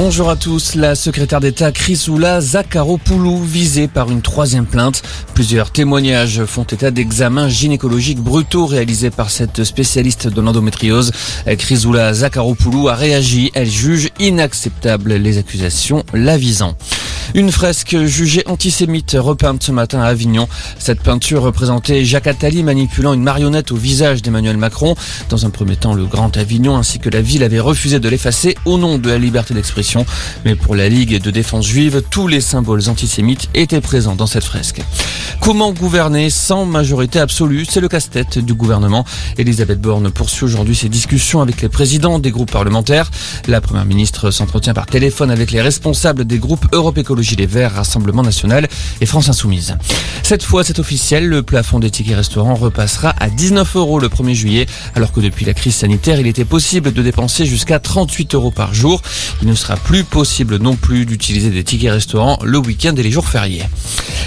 Bonjour à tous. La secrétaire d'État Chrysoula Zakharopoulou visée par une troisième plainte. Plusieurs témoignages font état d'examens gynécologiques brutaux réalisés par cette spécialiste de l'endométriose. Chrysoula Zakharopoulou a réagi. Elle juge inacceptable les accusations la visant. Une fresque jugée antisémite repeinte ce matin à Avignon. Cette peinture représentait Jacques Attali manipulant une marionnette au visage d'Emmanuel Macron. Dans un premier temps, le Grand Avignon ainsi que la ville avaient refusé de l'effacer au nom de la liberté d'expression. Mais pour la Ligue de défense juive, tous les symboles antisémites étaient présents dans cette fresque. Comment gouverner sans majorité absolue? C'est le casse-tête du gouvernement. Elisabeth Borne poursuit aujourd'hui ses discussions avec les présidents des groupes parlementaires. La première ministre s'entretient par téléphone avec les responsables des groupes Europe Les Verts, Rassemblement National et France Insoumise. Cette fois, c'est officiel, le plafond des tickets restaurants repassera à 19 euros le 1er juillet, alors que depuis la crise sanitaire, il était possible de dépenser jusqu'à 38 euros par jour. Il ne sera plus possible non plus d'utiliser des tickets restaurants le week-end et les jours fériés.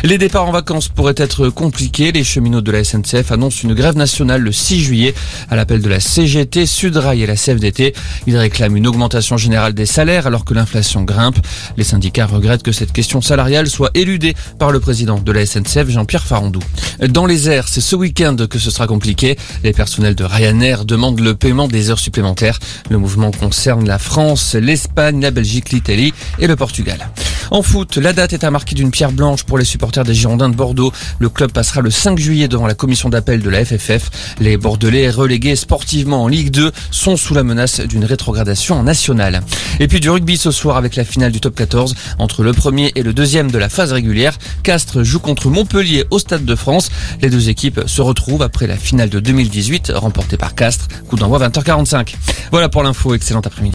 Les départs en vacances pourraient être compliqués. Les cheminots de la SNCF annoncent une grève nationale le 6 juillet à l'appel de la CGT, Sudrail et la CFDT. Ils réclament une augmentation générale des salaires alors que l'inflation grimpe. Les syndicats regrettent que cette question salariale soit éludée par le président de la SNCF, Jean-Pierre Farandou. Dans les airs, c'est ce week-end que ce sera compliqué. Les personnels de Ryanair demandent le paiement des heures supplémentaires. Le mouvement concerne la France, l'Espagne, la Belgique, l'Italie et le Portugal. En foot, la date est à marquer d'une pierre blanche pour les supporters des Girondins de Bordeaux. Le club passera le 5 juillet devant la commission d'appel de la FFF. Les Bordelais, relégués sportivement en Ligue 2, sont sous la menace d'une rétrogradation nationale. Et puis du rugby ce soir avec la finale du top 14 entre le premier et le deuxième de la phase régulière. Castres joue contre Montpellier au Stade de France. Les deux équipes se retrouvent après la finale de 2018 remportée par Castres. Coup d'envoi 20h45. Voilà pour l'info. Excellent après-midi.